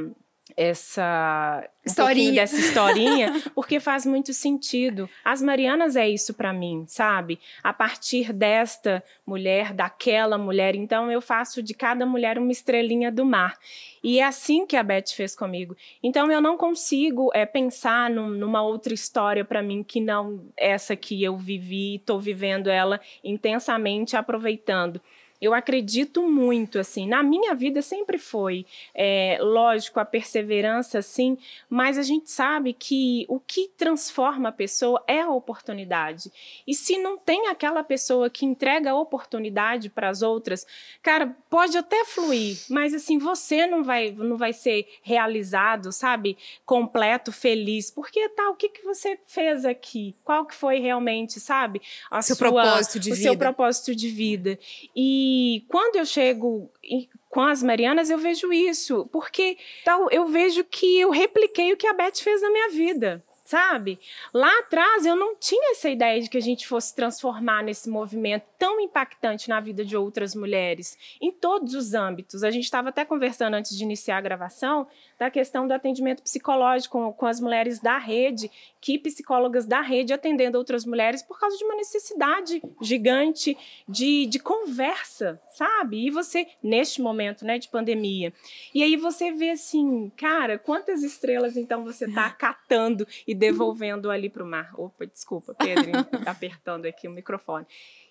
essa Historinha. dessa historinha, *laughs* porque faz muito sentido. As Marianas é isso para mim, sabe? A partir desta mulher, daquela mulher, então eu faço de cada mulher uma estrelinha do mar. E é assim que a Beth fez comigo. Então eu não consigo é, pensar num- numa outra história para mim que não essa que eu vivi, estou vivendo ela intensamente, aproveitando. Eu acredito muito, assim, na minha vida sempre foi, é, lógico, a perseverança, sim, mas a gente sabe que o que transforma a pessoa é a oportunidade. E se não tem aquela pessoa que entrega a oportunidade para as outras, cara, pode até fluir, mas assim, você não vai, não vai ser realizado, sabe? Completo, feliz, porque tá, o que, que você fez aqui? Qual que foi realmente, sabe? A Seu sua- propósito de o vida. seu propósito de vida. E quando eu chego com as Marianas, eu vejo isso, porque tal, eu vejo que eu repliquei o que a Beth fez na minha vida. Sabe? Lá atrás eu não tinha essa ideia de que a gente fosse transformar nesse movimento tão impactante na vida de outras mulheres, em todos os âmbitos. A gente estava até conversando antes de iniciar a gravação da questão do atendimento psicológico com, com as mulheres da rede, que psicólogas da rede atendendo outras mulheres por causa de uma necessidade gigante de, de conversa, sabe? E você, neste momento né, de pandemia. E aí você vê assim, cara, quantas estrelas então você está *laughs* catando e devolvendo ali para o mar. Opa, desculpa, Pedro, *laughs* apertando aqui o microfone.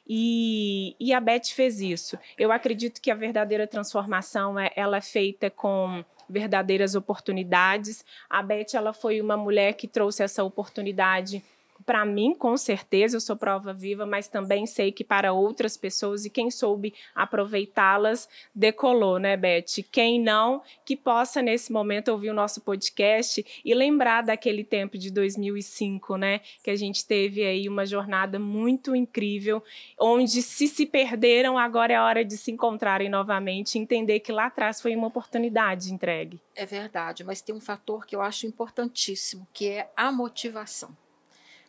E, e a Beth fez isso. Eu acredito que a verdadeira transformação é, ela é feita com verdadeiras oportunidades. A Beth ela foi uma mulher que trouxe essa oportunidade para mim, com certeza, eu sou prova viva, mas também sei que para outras pessoas e quem soube aproveitá-las decolou, né, Beth? Quem não, que possa nesse momento ouvir o nosso podcast e lembrar daquele tempo de 2005, né, que a gente teve aí uma jornada muito incrível, onde se se perderam, agora é hora de se encontrarem novamente, entender que lá atrás foi uma oportunidade entregue. É verdade, mas tem um fator que eu acho importantíssimo, que é a motivação.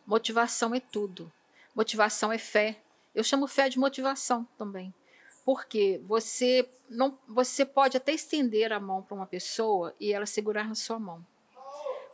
Motivação é tudo. Motivação é fé. Eu chamo fé de motivação também. Porque você não, você pode até estender a mão para uma pessoa e ela segurar na sua mão.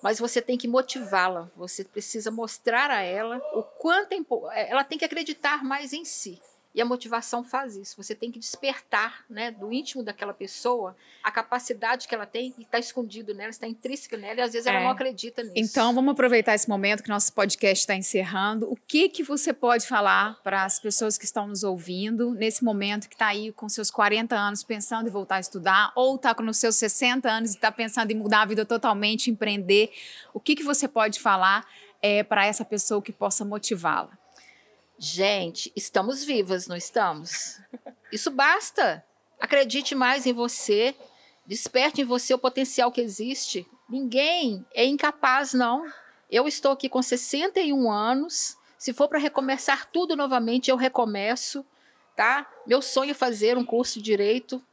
Mas você tem que motivá-la. Você precisa mostrar a ela o quanto é ela tem que acreditar mais em si. E a motivação faz isso. Você tem que despertar, né, do íntimo daquela pessoa a capacidade que ela tem e está escondido nela, está intrínseca nela e às vezes é. ela não acredita nisso. Então, vamos aproveitar esse momento que nosso podcast está encerrando. O que que você pode falar para as pessoas que estão nos ouvindo nesse momento que está aí com seus 40 anos pensando em voltar a estudar ou está com os seus 60 anos e está pensando em mudar a vida totalmente, empreender? O que que você pode falar é, para essa pessoa que possa motivá-la? Gente, estamos vivas, não estamos? Isso basta. Acredite mais em você, desperte em você o potencial que existe. Ninguém é incapaz, não. Eu estou aqui com 61 anos. Se for para recomeçar tudo novamente, eu recomeço, tá? Meu sonho é fazer um curso de direito.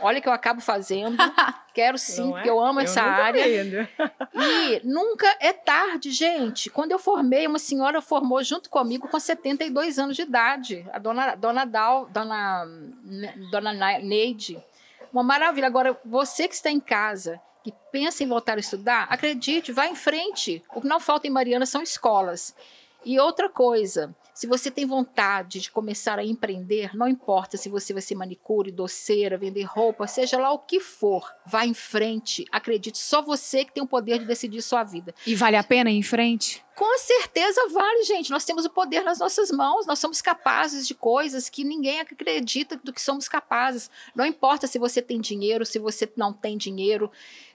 Olha que eu acabo fazendo. *laughs* Quero sim, é? porque eu amo eu essa área. *laughs* e nunca é tarde, gente. Quando eu formei, uma senhora formou junto comigo com 72 anos de idade, a dona, dona Dal, dona, dona Neide. Uma maravilha. Agora, você que está em casa, que pensa em voltar a estudar, acredite, vá em frente. O que não falta em Mariana são escolas. E outra coisa, se você tem vontade de começar a empreender, não importa se você vai ser manicure, doceira, vender roupa, seja lá o que for, vá em frente. Acredite, só você que tem o poder de decidir sua vida. E vale a pena ir em frente? Com certeza vale, gente. Nós temos o poder nas nossas mãos. Nós somos capazes de coisas que ninguém acredita do que somos capazes. Não importa se você tem dinheiro, se você não tem dinheiro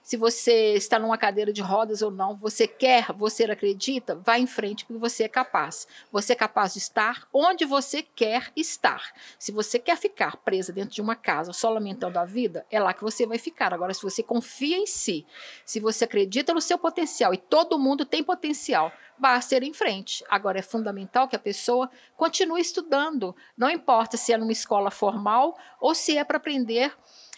se você está numa cadeira de rodas ou não, você quer, você acredita, vá em frente porque você é capaz. Você é capaz de estar onde você quer estar. Se você quer ficar presa dentro de uma casa só lamentando a vida, é lá que você vai ficar. Agora, se você confia em si, se você acredita no seu potencial e todo mundo tem potencial, basta ir em frente. Agora, é fundamental que a pessoa continue estudando. Não importa se é numa escola formal ou se é para aprender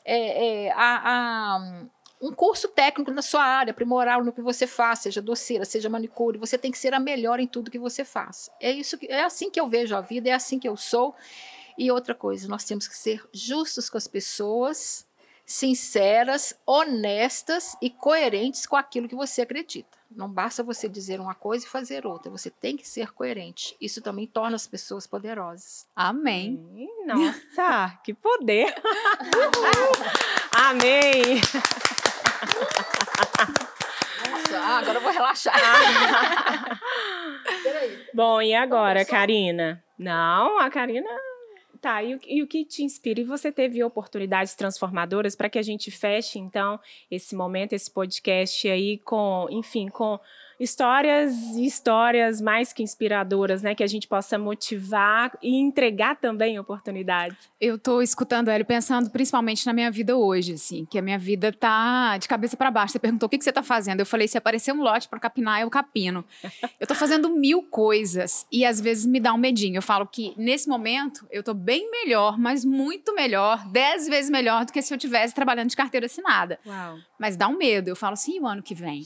é, é, a, a um curso técnico na sua área, aprimorar no que você faz, seja doceira, seja manicure, você tem que ser a melhor em tudo que você faz. É isso que, é assim que eu vejo a vida, é assim que eu sou. E outra coisa, nós temos que ser justos com as pessoas, sinceras, honestas e coerentes com aquilo que você acredita. Não basta você dizer uma coisa e fazer outra, você tem que ser coerente. Isso também torna as pessoas poderosas. Amém. Nossa, *laughs* que poder! *laughs* Amém! Nossa, ah, agora eu vou relaxar. *laughs* Bom, e agora, Karina? Não, a Karina Tá, e o, e o, que te inspira? E você teve oportunidades transformadoras para que a gente feche, então, esse momento, esse podcast aí com, enfim, com histórias e histórias mais que inspiradoras, né? Que a gente possa motivar e entregar também oportunidades. Eu tô escutando ele pensando principalmente na minha vida hoje, assim, que a minha vida tá de cabeça para baixo. Você perguntou o que, que você tá fazendo. Eu falei, se aparecer um lote para capinar, eu capino. eu tô fazendo mil coisas e às vezes me dá um medinho. Eu falo que nesse momento eu tô bem melhor, mas muito melhor, dez vezes melhor do que se eu tivesse trabalhando de carteira assinada. Uau. Mas dá um medo. Eu falo assim, o ano que vem?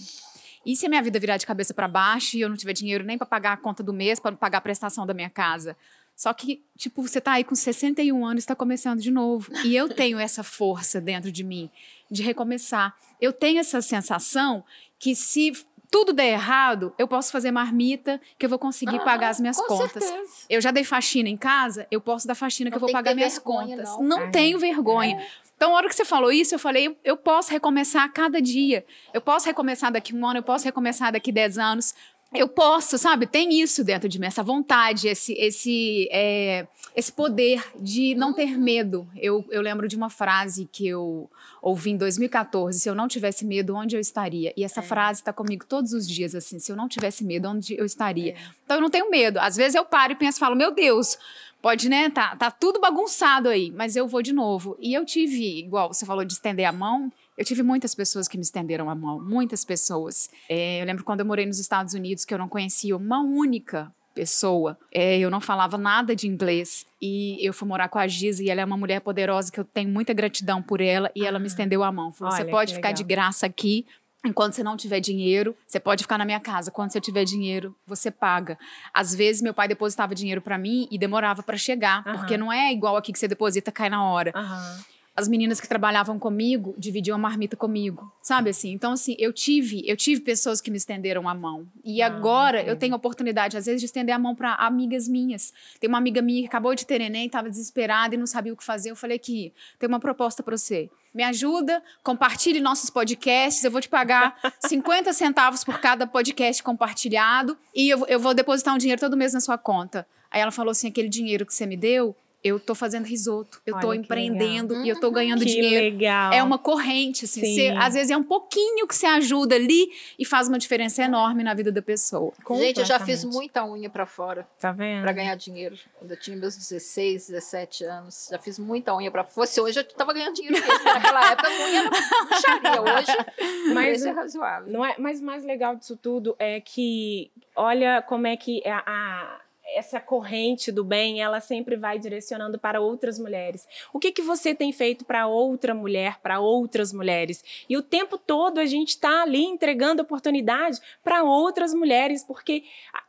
E se a minha vida virar de cabeça para baixo e eu não tiver dinheiro nem para pagar a conta do mês, para pagar a prestação da minha casa? Só que, tipo, você tá aí com 61 anos e está começando de novo. E eu *laughs* tenho essa força dentro de mim de recomeçar. Eu tenho essa sensação que se tudo der errado, eu posso fazer marmita que eu vou conseguir ah, pagar as minhas contas. Certeza. Eu já dei faxina em casa, eu posso dar faxina não que eu vou pagar minhas vergonha, contas. Não, não tenho vergonha. É. Então, a hora que você falou isso, eu falei, eu posso recomeçar a cada dia. Eu posso recomeçar daqui um ano, eu posso recomeçar daqui dez anos. Eu posso, sabe? Tem isso dentro de mim, essa vontade, esse, esse, é, esse poder de não ter medo. Eu, eu lembro de uma frase que eu ouvi em 2014: se eu não tivesse medo, onde eu estaria? E essa é. frase está comigo todos os dias, assim: se eu não tivesse medo, onde eu estaria? É. Então eu não tenho medo. Às vezes eu paro e penso, falo, meu Deus, Pode, né? Tá, tá tudo bagunçado aí, mas eu vou de novo. E eu tive, igual você falou de estender a mão, eu tive muitas pessoas que me estenderam a mão, muitas pessoas. É, eu lembro quando eu morei nos Estados Unidos que eu não conhecia uma única pessoa. É, eu não falava nada de inglês e eu fui morar com a Giza e ela é uma mulher poderosa que eu tenho muita gratidão por ela e ela me estendeu a mão. Falou: você pode ficar legal. de graça aqui, Enquanto você não tiver dinheiro, você pode ficar na minha casa. Quando você tiver dinheiro, você paga. Às vezes, meu pai depositava dinheiro para mim e demorava para chegar, uhum. porque não é igual aqui que você deposita cai na hora. Uhum. As meninas que trabalhavam comigo dividiam a marmita comigo, sabe assim? Então assim, eu tive, eu tive pessoas que me estenderam a mão. E ah, agora eu tenho oportunidade às vezes de estender a mão para amigas minhas. Tem uma amiga minha que acabou de ter neném, estava desesperada e não sabia o que fazer. Eu falei que tem uma proposta para você. Me ajuda, compartilhe nossos podcasts. Eu vou te pagar *laughs* 50 centavos por cada podcast compartilhado e eu, eu vou depositar um dinheiro todo mês na sua conta. Aí ela falou assim: aquele dinheiro que você me deu, eu tô fazendo risoto, eu Olha, tô empreendendo e eu tô ganhando que dinheiro. Legal. É uma corrente, assim. Você, às vezes é um pouquinho que você ajuda ali e faz uma diferença enorme na vida da pessoa. Gente, eu já fiz muita unha para fora. Tá vendo? Pra ganhar dinheiro. Quando eu tinha meus 16, 17 anos. Já fiz muita unha para Fosse hoje, eu tava ganhando dinheiro mesmo. Naquela *laughs* época, a unha era puxaria. Hoje, mas é razoável. Não é, mas o mais legal disso tudo é que, olha como é que a, a essa corrente do bem, ela sempre vai direcionando para outras mulheres. O que, que você tem feito para outra mulher, para outras mulheres? E o tempo todo a gente está ali entregando oportunidade para outras mulheres, porque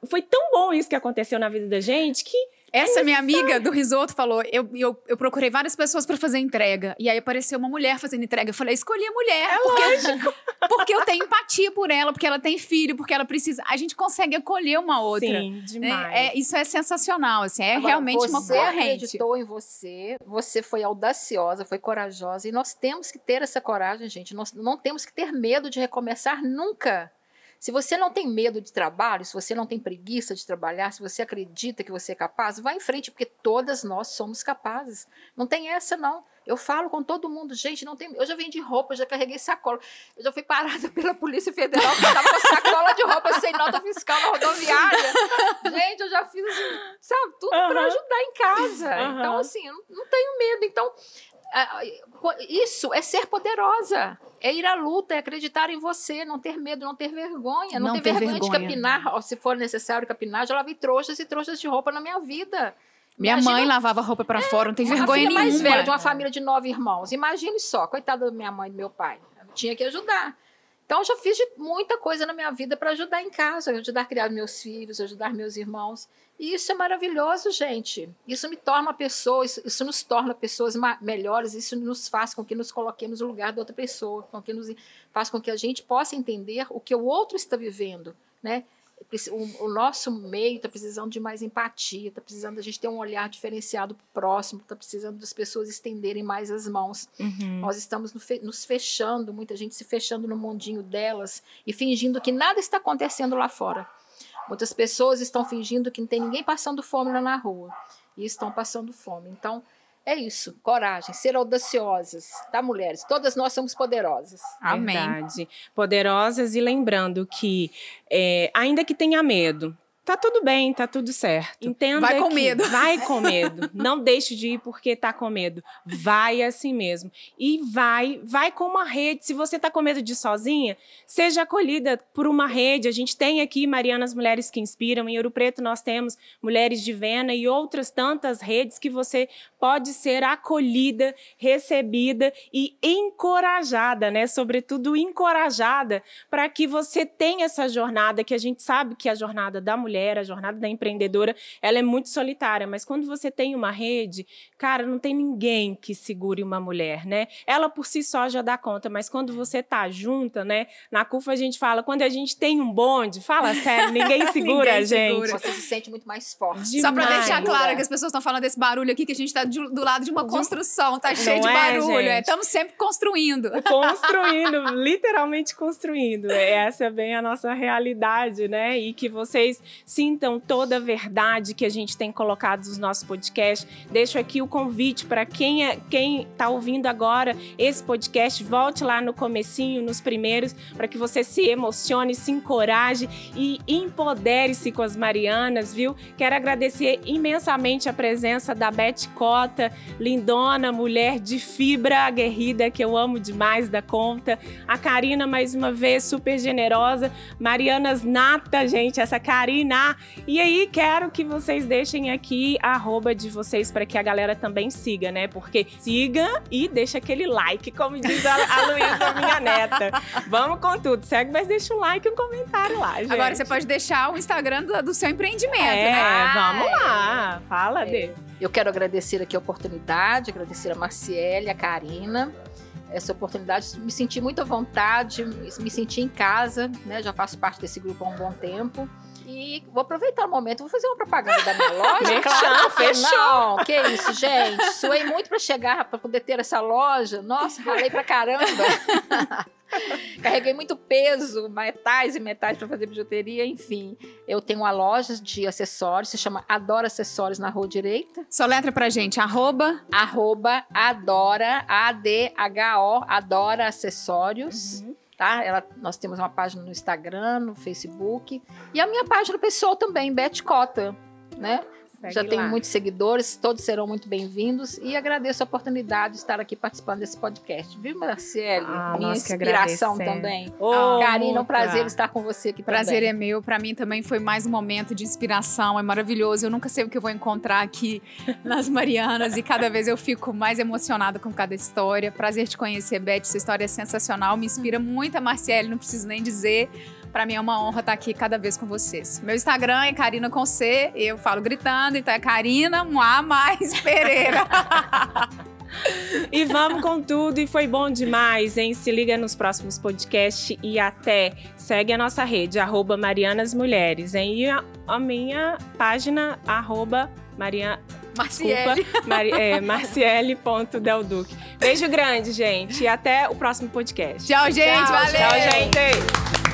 foi tão bom isso que aconteceu na vida da gente que essa minha amiga do risoto falou: eu, eu, eu procurei várias pessoas para fazer entrega. E aí apareceu uma mulher fazendo entrega. Eu falei: escolhi a mulher. É porque, lógico. *laughs* porque eu tenho empatia por ela, porque ela tem filho, porque ela precisa. A gente consegue acolher uma outra. Sim, né? demais. É, é, isso é sensacional, assim, é Agora, realmente uma corrente. Você acreditou em você, você foi audaciosa, foi corajosa. E nós temos que ter essa coragem, gente. Nós não temos que ter medo de recomeçar nunca. Se você não tem medo de trabalho, se você não tem preguiça de trabalhar, se você acredita que você é capaz, vá em frente, porque todas nós somos capazes. Não tem essa, não. Eu falo com todo mundo, gente, não tem. Eu já vendi roupa, eu já carreguei sacola. Eu já fui parada *laughs* pela Polícia Federal porque estava com sacola de roupa sem nota fiscal na rodoviária. Gente, eu já fiz, assim, sabe, tudo uhum. para ajudar em casa. Uhum. Então, assim, eu não, não tenho medo. Então, isso é ser poderosa. É ir à luta, é acreditar em você, não ter medo, não ter vergonha. Não, não ter, ter vergonha, vergonha, de capinar, se for necessário capinar. Já lavei trouxas e trouxas de roupa na minha vida. Minha Imagina, mãe lavava roupa para é, fora, não tem vergonha filha nenhuma. mais velha de uma família de nove irmãos. Imagine só, coitada da minha mãe e do meu pai. tinha que ajudar. Então, eu já fiz muita coisa na minha vida para ajudar em casa, ajudar a criar meus filhos, ajudar meus irmãos. E isso é maravilhoso, gente. Isso me torna pessoa, isso, isso nos torna pessoas melhores, isso nos faz com que nos coloquemos no lugar da outra pessoa, com que nos faz com que a gente possa entender o que o outro está vivendo, né? O, o nosso meio está precisando de mais empatia, está precisando a gente ter um olhar diferenciado para o próximo, está precisando das pessoas estenderem mais as mãos. Uhum. Nós estamos no fe, nos fechando, muita gente se fechando no mundinho delas e fingindo que nada está acontecendo lá fora. Muitas pessoas estão fingindo que não tem ninguém passando fome lá na rua e estão passando fome. Então, é isso, coragem, ser audaciosas, tá, mulheres? Todas nós somos poderosas. Amém. Verdade. Poderosas e lembrando que, é, ainda que tenha medo, Tá tudo bem, tá tudo certo. Entenda vai com medo. *laughs* Vai com medo. Não deixe de ir porque tá com medo. Vai assim mesmo. E vai, vai com uma rede. Se você tá com medo de ir sozinha, seja acolhida por uma rede. A gente tem aqui Marianas Mulheres que Inspiram. Em Ouro Preto nós temos Mulheres de Vena e outras tantas redes que você pode ser acolhida, recebida e encorajada, né? Sobretudo encorajada para que você tenha essa jornada que a gente sabe que é a jornada da mulher mulher, a jornada da empreendedora, ela é muito solitária, mas quando você tem uma rede, cara, não tem ninguém que segure uma mulher, né? Ela por si só já dá conta, mas quando você tá junta, né? Na CUFA a gente fala, quando a gente tem um bonde, fala sério, ninguém *laughs* segura ninguém a gente. Segura. Você se sente muito mais forte. Demais. Só pra deixar claro que as pessoas estão falando desse barulho aqui, que a gente tá de, do lado de uma construção, tá cheio de é, barulho. Estamos é, sempre construindo. *laughs* Construindo, literalmente construindo. Essa é bem a nossa realidade, né? E que vocês sintam toda a verdade que a gente tem colocado nos nossos podcasts. Deixo aqui o convite para quem é, quem está ouvindo agora esse podcast, volte lá no comecinho, nos primeiros, para que você se emocione, se encoraje e empodere-se com as Marianas, viu? Quero agradecer imensamente a presença da Beth Cota, lindona, mulher de fibra aguerrida, que eu amo demais da conta. A Karina, mais uma vez, super generosa. Marianas nata, gente, essa Karina terminar. E aí, quero que vocês deixem aqui a arroba de vocês para que a galera também siga, né? Porque siga e deixa aquele like, como diz a, a Luísa, minha neta. Vamos com tudo. Segue, mas deixa um like e um comentário lá, gente. Agora você pode deixar o Instagram do, do seu empreendimento, é, né? vamos lá. Fala, É. Dê. Eu quero agradecer aqui a oportunidade, agradecer a Marciele, a Karina, essa oportunidade, me senti muito à vontade, me senti em casa, né? Já faço parte desse grupo há um bom tempo. E vou aproveitar o momento, vou fazer uma propaganda da minha loja. *laughs* Claro, fechou. Não, que isso, gente. Suei muito para chegar, para poder ter essa loja. Nossa, ralei pra caramba. *laughs* Carreguei muito peso, metais e metais para fazer bijuteria, enfim. Eu tenho uma loja de acessórios, se chama Adora Acessórios na Rua Direita. Só letra pra gente, arroba. Arroba Adora, A-D-H-O, Adora Acessórios. Uhum. Tá? Ela, nós temos uma página no Instagram, no Facebook. E a minha página pessoal também, Beth Cota, né? Segue Já tenho lá. muitos seguidores, todos serão muito bem-vindos. E agradeço a oportunidade de estar aqui participando desse podcast. Viu, Marcele? Ah, Minha inspiração também. Ô, Karina, um Muca. prazer estar com você aqui Prazer também. é meu. Pra mim também foi mais um momento de inspiração. É maravilhoso. Eu nunca sei o que eu vou encontrar aqui *laughs* nas Marianas e cada vez eu fico mais emocionada com cada história. Prazer te conhecer, Beth. Sua história é sensacional. Me inspira muito a Marciele, não preciso nem dizer. Pra mim é uma honra estar aqui cada vez com vocês. Meu Instagram é Karina com C. Eu falo gritando, então é Karina Moá mais *laughs* Pereira. E vamos com tudo, e foi bom demais, hein? Se liga nos próximos podcasts e até segue a nossa rede, arroba Marianas Mulheres, hein? E a, a minha página, arroba Maria, Marciele. Mari, é. *laughs* Beijo grande, gente, e até o próximo podcast. Tchau, gente. Tchau, valeu. Tchau, gente!